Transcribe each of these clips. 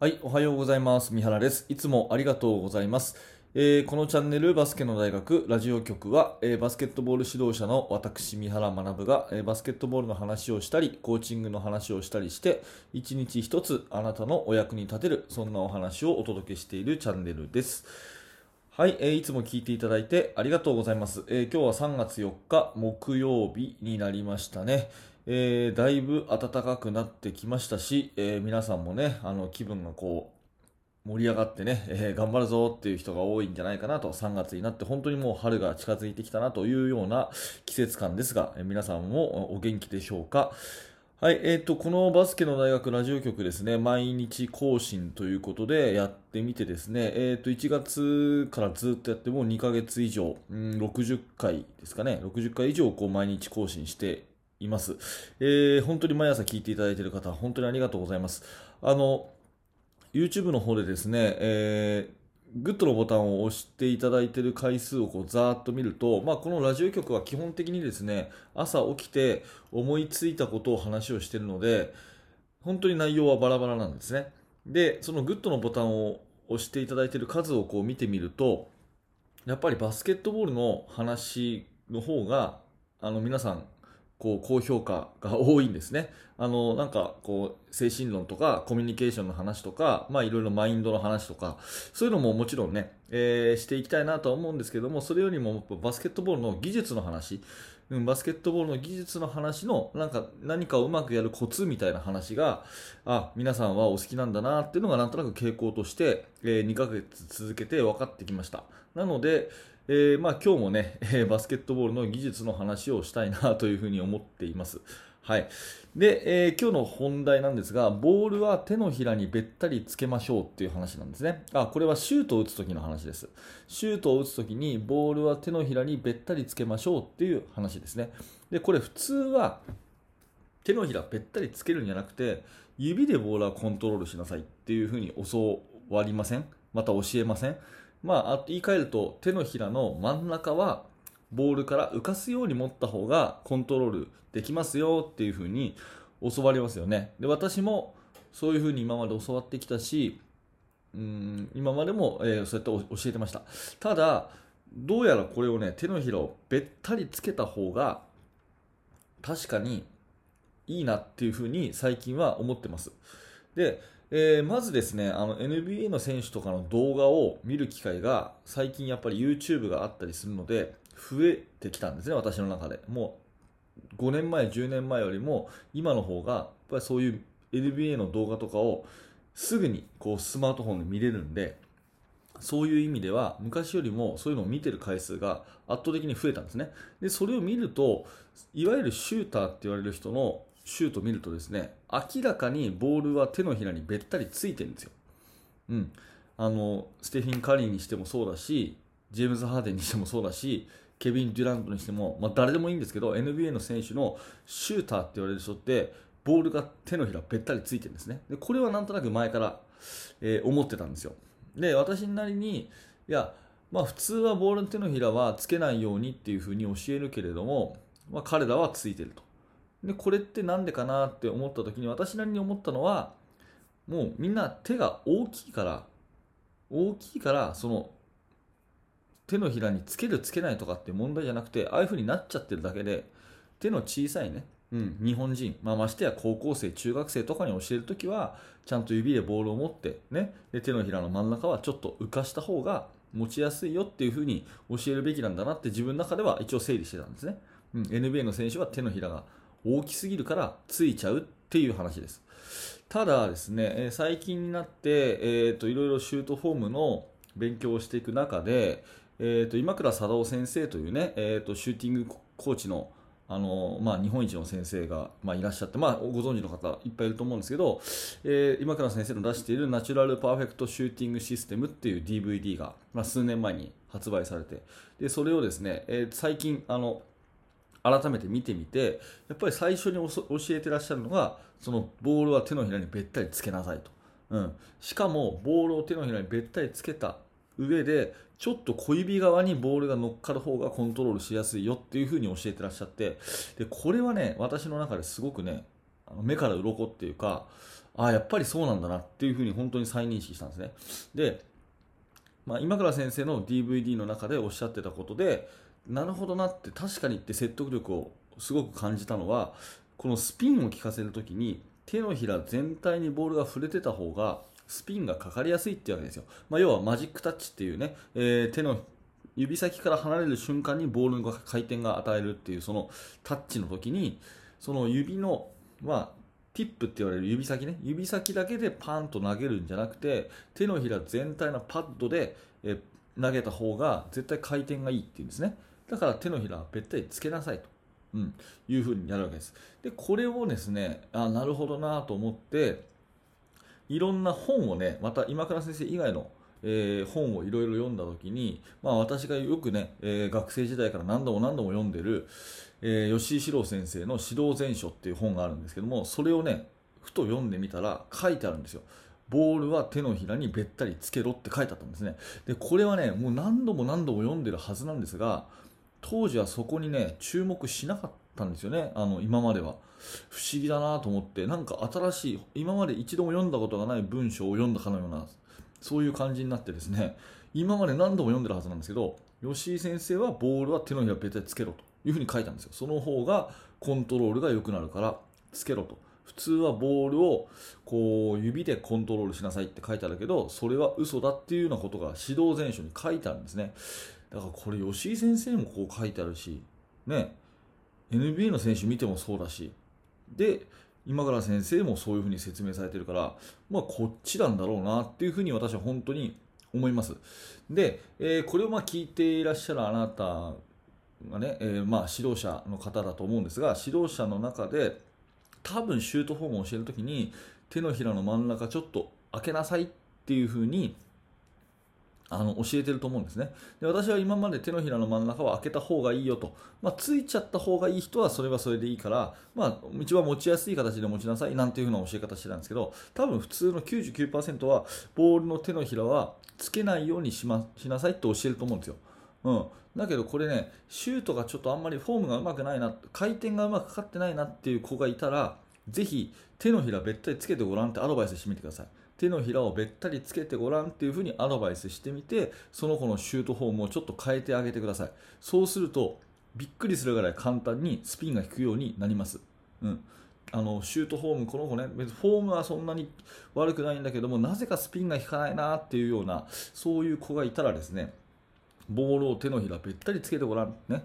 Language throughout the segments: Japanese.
はい、おはようございます。三原です。いつもありがとうございます。えーこのチャンネルバスケの大学ラジオ局は、えーバスケットボール指導者の私三原学が、えーバスケットボールの話をしたりコーチングの話をしたりして一日一つあなたのお役に立てるそんなお話をお届けしているチャンネルです。はい、えーいつも聞いていただいてありがとうございます。えー今日は3月4日木曜日になりましたね。えーだいぶ暖かくなってきましたし、えー皆さんもね、あの気分がこう盛り上がってね、えー頑張るぞっていう人が多いんじゃないかなと、3月になって本当にもう春が近づいてきたなというような季節感ですが、え皆さんもお元気でしょうか？はい、えっ、と、このバスケの大学ラジオ局ですね、毎日更新ということでやってみてですね、えっ、と、1月からずっとやってもう2ヶ月以上、うん、60回ですかね、60回以上こう毎日更新しています。えー本当に毎朝聞いていただいている方、本当にありがとうございます。あの、YouTube の方でですね、えーグッドのボタンを押していただいている回数をこうざーっと見ると、まあ、このラジオ局は基本的にですね、朝起きて思いついたことを話をしているので、本当に内容はバラバラなんですね。で、そのグッドのボタンを押していただいている数をこう見てみると、やっぱりバスケットボールの話の方が、あの皆さん、こう高評価が多いんですね。あのなんかこう精神論とかコミュニケーションの話とか、まあいろいろマインドの話とか、そういうのももちろんね、えーしていきたいなとは思うんですけども、それよりもバスケットボールの技術の話、うん、バスケットボールの技術の話のなんか何かをうまくやるコツみたいな話が、あ、皆さんはお好きなんだなっていうのがなんとなく傾向として、え2ヶ月続けて分かってきました。なので、えーまあ、今日もね、えーバスケットボールの技術の話をしたいなというふうに思っています。はい。で、えー今日の本題なんですが、ボールは手のひらにべったりつけましょうっていう話なんですね。あ、これはシュートを打つ時の話です。シュートを打つ時にボールは手のひらにべったりつけましょうっていう話ですね。で、これ普通は手のひらべったりつけるんじゃなくて、指でボールはコントロールしなさいっていうふうに教わりません？また教えません？まあ、言い換えると手のひらの真ん中はボールから浮かすように持った方がコントロールできますよっていうふうに教わりますよね。で私もそういうふうに今まで教わってきたしうん今までも、えーそうやって教えてました。ただどうやらこれをね手のひらをべったりつけた方が確かにいいなっていうふうに最近は思ってます。で、えーまずですねあの NBA の選手とかの動画を見る機会が最近やっぱり YouTube があったりするので増えてきたんですね、私の中で。もう5年前、10年前よりも今の方がやっぱりそういう NBA の動画とかをすぐにこうスマートフォンで見れるんでそういう意味では昔よりもそういうのを見てる回数が圧倒的に増えたんですね。で、それを見ると、いわゆるシューターって言われる人のシュート見るとですね、明らかにボールは手のひらにべったりついてるんですよ。うん。あの、ステフィン・カリーにしてもそうだし、ジェームズ・ハーデンにしてもそうだし、ケビン・デュラントにしても、まあ、誰でもいいんですけど、NBA の選手のシューターって言われる人って、ボールが手のひらべったりついてるんですね。で、これはなんとなく前から、えー思ってたんですよ。で、私なりに、いや、まあ普通はボールの手のひらはつけないようにっていうふうに教えるけれども、まあ彼らはついてると。で、これってなんでかなって思った時に私なりに思ったのは、もうみんな手が大きいから、大きいから、その手のひらにつけるつけないとかって問題じゃなくて、ああいうふうになっちゃってるだけで、手の小さいね、うん、日本人、まあ、ましてや高校生、中学生とかに教えるときは、ちゃんと指でボールを持って、ね、で手のひらの真ん中はちょっと浮かした方が持ちやすいよっていうふうに教えるべきなんだなって自分の中では一応整理してたんですね。うん、NBA の選手は手のひらが大きすぎるからついちゃうっていう話です。ただですね、最近になって、えー、といろいろシュートフォームの勉強をしていく中で、えー、と今倉貞夫先生というね、えー、とシューティングコーチのあのまあ、日本一の先生が、まあ、いらっしゃって、まあ、ご存知の方いっぱいいると思うんですけど、えー今倉先生の出しているナチュラルパーフェクトシューティングシステムっていう DVD が、まあ、数年前に発売されてでそれをですね、えー最近あの改めて見てみてやっぱり最初に教えてらっしゃるのがそのボールは手のひらにべったりつけなさいと、うん、しかもボールを手のひらにべったりつけた上でちょっと小指側にボールが乗っかる方がコントロールしやすいよっていう風に教えてらっしゃってでこれはね私の中ですごくね目から鱗っていうかああやっぱりそうなんだなっていうふうに本当に再認識したんですね。で、まあ、今倉先生の DVD の中でおっしゃってたことでなるほどなって確かにって説得力をすごく感じたのはこのスピンを効かせるときに手のひら全体にボールが触れてた方がスピンがかかりやすいっていうわけですよ、まあ、要はマジックタッチっていうね、えー、手の指先から離れる瞬間にボールの回転が与えるっていうそのタッチの時にその指の、まあ、ティップって言われる指先ね。指先だけでパーンと投げるんじゃなくて手のひら全体のパッドで、え投げた方が絶対回転がいいっていうんですね。だから手のひらはべったりつけなさいと、うん、いうふうにやるわけですでこれをですねあなるほどなと思っていろんな本をねまた今倉先生以外のえー、本をいろいろ読んだ時に、まあ、私がよくね、えー、学生時代から何度も何度も読んでる、えー、吉井史郎先生の「指導全書」っていう本があるんですけどもそれをねふと読んでみたら書いてあるんですよ。ボールは手のひらにべったりつけろって書いてあったんですね。で、これはね、もう何度も何度も読んでるはずなんですが、当時はそこにね、注目しなかったんですよね、あの、今までは。不思議だなと思って、なんか新しい、今まで一度も読んだことがない文章を読んだかのようなそういう感じになってですね。今まで何度も読んでるはずなんですけど吉井先生はボールは手のひらべたつけろと。いうふうに書いたんですよ。その方がコントロールが良くなるからつけろと。普通はボールをこう指でコントロールしなさいって書いてあるけどそれは嘘だっていうようなことが指導前書に書いてあるんですね。だからこれ吉井先生もこう書いてあるしね NBA の選手見てもそうだしで今から先生もそういうふうに説明されてるから、まあ、こっちなんだろうなっていうふうに私は本当に思います。で、えー、これをまあ聞いていらっしゃるあなたがね、えー、まあ指導者の方だと思うんですが、指導者の中で多分シュートフォームを教えるときに手のひらの真ん中ちょっと開けなさいっていうふうにあの教えてると思うんですね。で私は今まで手のひらの真ん中は開けた方がいいよと、まあ、ついちゃった方がいい人はそれはそれでいいから、まあ、一番持ちやすい形で持ちなさいなんていう風な教え方してたんですけど多分普通の99%はボールの手のひらはつけないようにし,、ま、しなさいって教えると思うんですよ、うん、だけどこれねシュートがちょっとあんまりフォームがうまくないな回転がうまくかかってないなっていう子がいたらぜひ手のひらべったりつけてごらんってアドバイスしてみてください。手のひらをべったりつけてごらんっていうふうにアドバイスしてみてその子のシュートフォームをちょっと変えてあげてください。そうするとびっくりするぐらい簡単にスピンが引くようになります、うん、あのシュートフォームこの子ね別にフォームはそんなに悪くないんだけどもなぜかスピンが引かないなっていうようなそういう子がいたらですねボールを手のひらべったりつけてごらんね。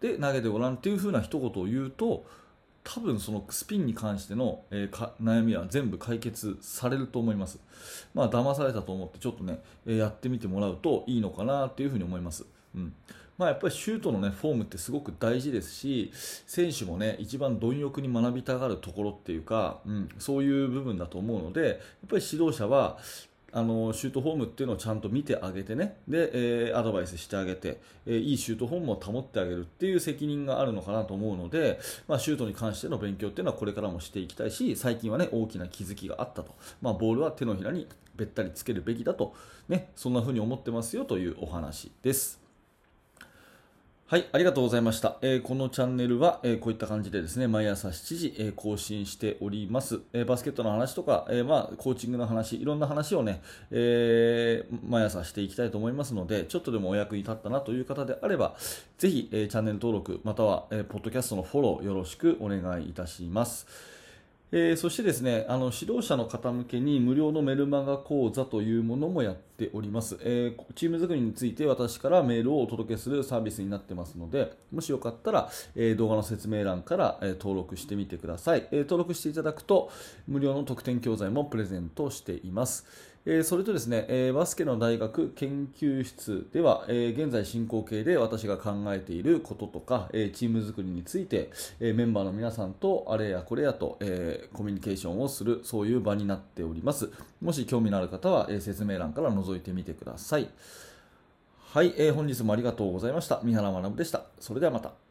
で投げてごらんっていう風な一言を言うと多分そのスピンに関しての、えー、悩みは全部解決されると思います。まあ騙されたと思ってちょっとね、えー、やってみてもらうといいのかなっていうふうに思います。うんまあ、やっぱりシュートの、ね、フォームってすごく大事ですし選手も、ね、一番貪欲に学びたがるところっていうか、うん、そういう部分だと思うのでやっぱり指導者はあのシュートフォームっていうのをちゃんと見てあげてね。で、えー、アドバイスしてあげて、えー、いいシュートフォームを保ってあげるっていう責任があるのかなと思うので、まあ、シュートに関しての勉強っていうのはこれからもしていきたいし最近はね大きな気づきがあったと、まあ、ボールは手のひらにべったりつけるべきだと、ね、そんな風に思ってますよというお話です。はい、ありがとうございました。えー、このチャンネルは、えー、こういった感じでですね、毎朝7時、えー、更新しております。えバスケットの話とか、えまあ、コーチングの話、いろんな話をね、え毎朝していきたいと思いますので、ちょっとでもお役に立ったなという方であれば、ぜひ、えチャンネル登録、または、えポッドキャストのフォローよろしくお願いいたします。えー、そしてですねあの指導者の方向けに無料のメルマガ講座というものもやっております、えー、チーム作りについて私からメールをお届けするサービスになってますのでもしよかったら、えー、動画の説明欄から、え登録してみてください、え登録していただくと無料の特典教材もプレゼントしています。えそれとですね、えバスケの大学研究室では、え現在進行形で私が考えていることとか、えチーム作りについて、えメンバーの皆さんとあれやこれやと、えコミュニケーションをする、そういう場になっております。もし興味のある方は、え説明欄から覗いてみてください。はい、え本日もありがとうございました。三原学でした。それではまた。